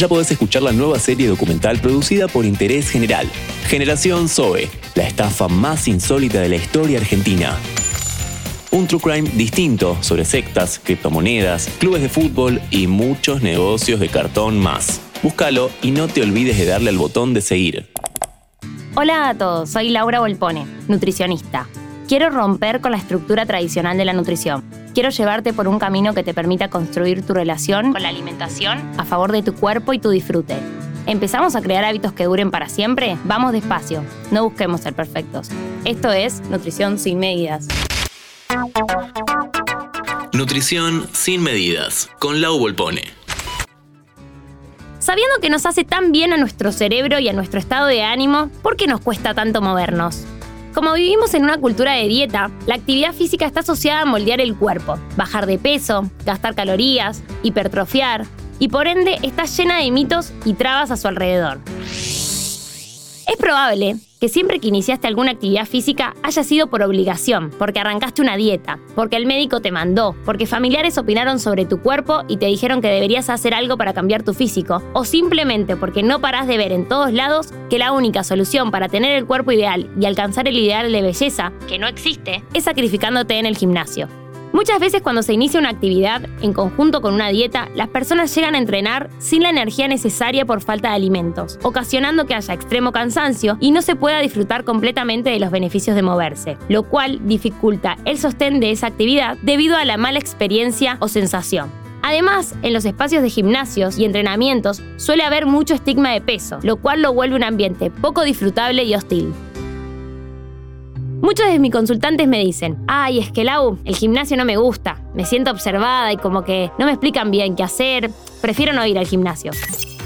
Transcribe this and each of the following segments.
ya podés escuchar la nueva serie documental producida por Interés General, Generación Zoe, la estafa más insólita de la historia argentina. Un true crime distinto sobre sectas, criptomonedas, clubes de fútbol y muchos negocios de cartón más. Búscalo y no te olvides de darle al botón de seguir. Hola a todos, soy Laura Volpone, nutricionista. Quiero romper con la estructura tradicional de la nutrición Quiero llevarte por un camino que te permita construir tu relación con la alimentación a favor de tu cuerpo y tu disfrute. ¿Empezamos a crear hábitos que duren para siempre? Vamos despacio, no busquemos ser perfectos. Esto es Nutrición sin medidas. Nutrición sin medidas, con Lau Volpone. Sabiendo que nos hace tan bien a nuestro cerebro y a nuestro estado de ánimo, ¿por qué nos cuesta tanto movernos? Como vivimos en una cultura de dieta, la actividad física está asociada a moldear el cuerpo, bajar de peso, gastar calorías, hipertrofiar, y por ende está llena de mitos y trabas a su alrededor. Es probable que siempre que iniciaste alguna actividad física haya sido por obligación, porque arrancaste una dieta, porque el médico te mandó, porque familiares opinaron sobre tu cuerpo y te dijeron que deberías hacer algo para cambiar tu físico, o simplemente porque no parás de ver en todos lados que la única solución para tener el cuerpo ideal y alcanzar el ideal de belleza, que no existe, es sacrificándote en el gimnasio. Muchas veces cuando se inicia una actividad en conjunto con una dieta, las personas llegan a entrenar sin la energía necesaria por falta de alimentos, ocasionando que haya extremo cansancio y no se pueda disfrutar completamente de los beneficios de moverse, lo cual dificulta el sostén de esa actividad debido a la mala experiencia o sensación. Además, en los espacios de gimnasios y entrenamientos suele haber mucho estigma de peso, lo cual lo vuelve un ambiente poco disfrutable y hostil. Muchos de mis consultantes me dicen, ay, es que Lau, el gimnasio no me gusta, me siento observada y como que no me explican bien qué hacer, prefiero no ir al gimnasio.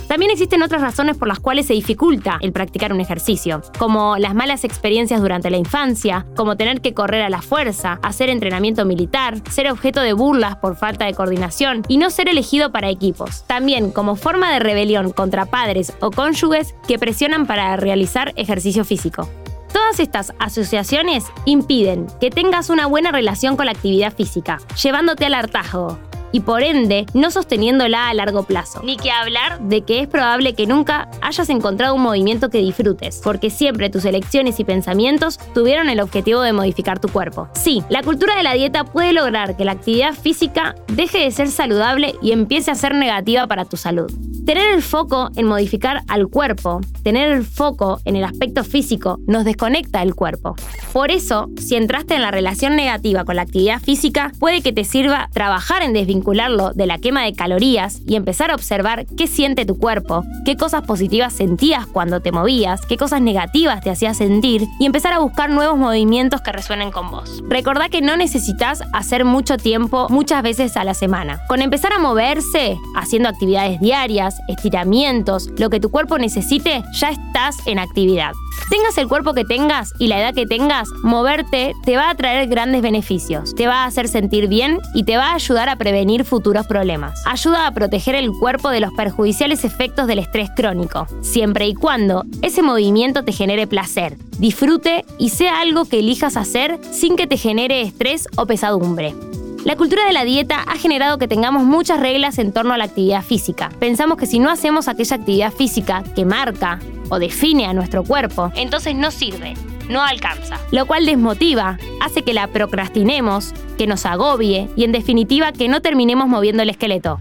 También existen otras razones por las cuales se dificulta el practicar un ejercicio, como las malas experiencias durante la infancia, como tener que correr a la fuerza, hacer entrenamiento militar, ser objeto de burlas por falta de coordinación y no ser elegido para equipos. También como forma de rebelión contra padres o cónyuges que presionan para realizar ejercicio físico. Todas estas asociaciones impiden que tengas una buena relación con la actividad física, llevándote al hartazgo y por ende no sosteniéndola a largo plazo. Ni que hablar de que es probable que nunca hayas encontrado un movimiento que disfrutes, porque siempre tus elecciones y pensamientos tuvieron el objetivo de modificar tu cuerpo. Sí, la cultura de la dieta puede lograr que la actividad física deje de ser saludable y empiece a ser negativa para tu salud. Tener el foco en modificar al cuerpo, tener el foco en el aspecto físico, nos desconecta del cuerpo. Por eso, si entraste en la relación negativa con la actividad física, puede que te sirva trabajar en desvincularlo de la quema de calorías y empezar a observar qué siente tu cuerpo, qué cosas positivas sentías cuando te movías, qué cosas negativas te hacías sentir y empezar a buscar nuevos movimientos que resuenen con vos. Recordá que no necesitas hacer mucho tiempo muchas veces a la semana. Con empezar a moverse, haciendo actividades diarias, estiramientos, lo que tu cuerpo necesite, ya estás en actividad. Tengas el cuerpo que tengas y la edad que tengas, moverte te va a traer grandes beneficios, te va a hacer sentir bien y te va a ayudar a prevenir futuros problemas. Ayuda a proteger el cuerpo de los perjudiciales efectos del estrés crónico, siempre y cuando ese movimiento te genere placer, disfrute y sea algo que elijas hacer sin que te genere estrés o pesadumbre. La cultura de la dieta ha generado que tengamos muchas reglas en torno a la actividad física. Pensamos que si no hacemos aquella actividad física que marca o define a nuestro cuerpo, entonces no sirve, no alcanza. Lo cual desmotiva, hace que la procrastinemos, que nos agobie y en definitiva que no terminemos moviendo el esqueleto.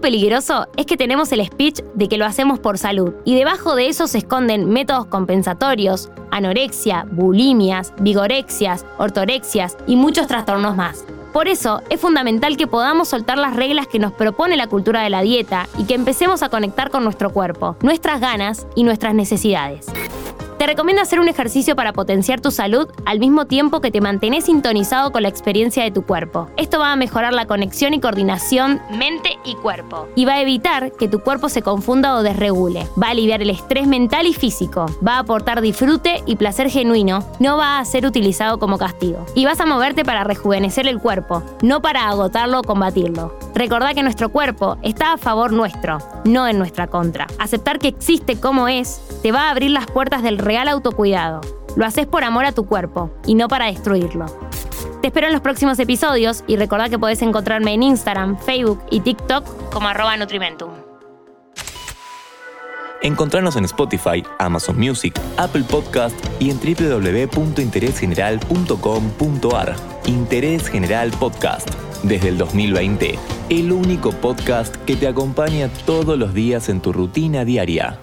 Peligroso es que tenemos el speech de que lo hacemos por salud y debajo de eso se esconden métodos compensatorios, anorexia, bulimias, vigorexias, ortorexias y muchos trastornos más. Por eso es fundamental que podamos soltar las reglas que nos propone la cultura de la dieta y que empecemos a conectar con nuestro cuerpo, nuestras ganas y nuestras necesidades. Te recomiendo hacer un ejercicio para potenciar tu salud al mismo tiempo que te mantenés sintonizado con la experiencia de tu cuerpo. Esto va a mejorar la conexión y coordinación mente y cuerpo y va a evitar que tu cuerpo se confunda o desregule. Va a aliviar el estrés mental y físico, va a aportar disfrute y placer genuino, no va a ser utilizado como castigo. Y vas a moverte para rejuvenecer el cuerpo, no para agotarlo o combatirlo. Recordá que nuestro cuerpo está a favor nuestro, no en nuestra contra. Aceptar que existe como es te va a abrir las puertas del real autocuidado. Lo haces por amor a tu cuerpo y no para destruirlo. Te espero en los próximos episodios y recordá que podés encontrarme en Instagram, Facebook y TikTok como arroba Nutrimentum. Encontrarnos en Spotify, Amazon Music, Apple Podcast y en www.interesgeneral.com.ar. Interés General Podcast. Desde el 2020, el único podcast que te acompaña todos los días en tu rutina diaria.